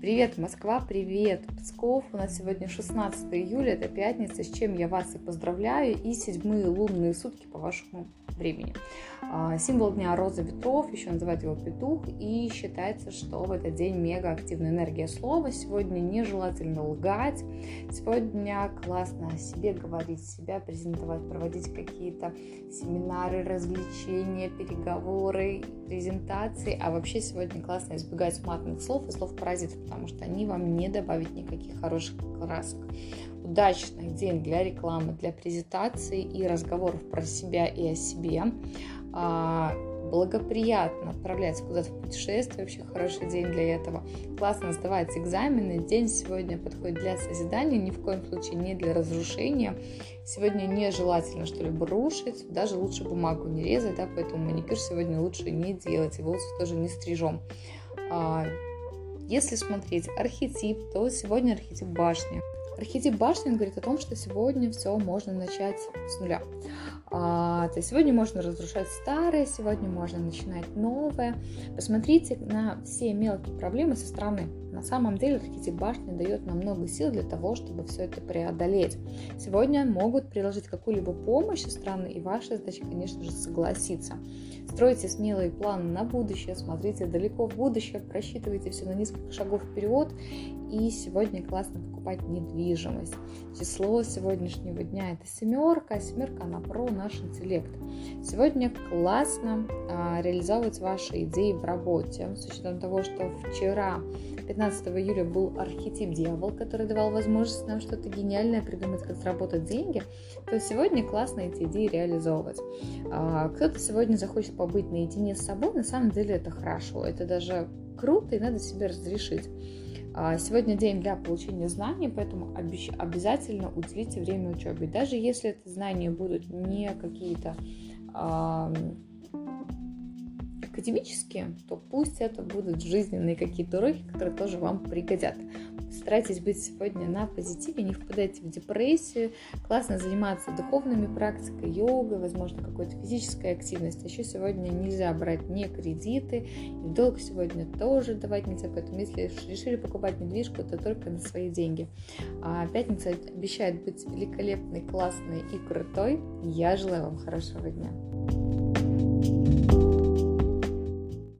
Привет, Москва, привет, Псков. У нас сегодня 16 июля, это пятница, с чем я вас и поздравляю, и седьмые лунные сутки по вашему времени. А, символ дня роза ветров, еще называют его петух, и считается, что в этот день мега активная энергия слова. Сегодня нежелательно лгать, сегодня классно о себе говорить, себя презентовать, проводить какие-то семинары, развлечения, переговоры, презентации, а вообще сегодня классно избегать матных слов и слов паразитов, потому что они вам не добавят никаких хороших красок удачный день для рекламы, для презентации и разговоров про себя и о себе. А, благоприятно отправляться куда-то в путешествие, вообще хороший день для этого. Классно сдавать экзамены. День сегодня подходит для созидания, ни в коем случае не для разрушения. Сегодня нежелательно что-либо рушить, даже лучше бумагу не резать, да, поэтому маникюр сегодня лучше не делать, и волосы тоже не стрижем. А, если смотреть архетип, то сегодня архетип башни. Архетип башни говорит о том, что сегодня все можно начать с нуля. А, то есть сегодня можно разрушать старое, сегодня можно начинать новое. Посмотрите на все мелкие проблемы со стороны. На самом деле башни дает нам много сил для того, чтобы все это преодолеть. Сегодня могут приложить какую-либо помощь со стороны, и ваша задача, конечно же, согласиться. Стройте смелые планы на будущее, смотрите далеко в будущее, просчитывайте все на несколько шагов вперед. И сегодня классно покупать недвижимость. Число сегодняшнего дня это семерка, а семерка она про наш интеллект. Сегодня классно а, реализовывать ваши идеи в работе, с учетом того, что вчера 15 июля был архетип дьявол, который давал возможность нам что-то гениальное придумать, как заработать деньги, то сегодня классно эти идеи реализовывать. А, кто-то сегодня захочет побыть наедине с собой, на самом деле это хорошо, это даже круто и надо себе разрешить. А, сегодня день для получения знаний, поэтому обязательно уделите время учебе. Даже если это знания будут не какие-то академические, то пусть это будут жизненные какие-то уроки, которые тоже вам пригодят. Старайтесь быть сегодня на позитиве, не впадайте в депрессию. Классно заниматься духовными практикой, йогой, возможно, какой-то физической активностью. Еще сегодня нельзя брать не кредиты, и долг сегодня тоже давать нельзя, поэтому если решили покупать недвижку, то только на свои деньги. А пятница обещает быть великолепной, классной и крутой. Я желаю вам хорошего дня.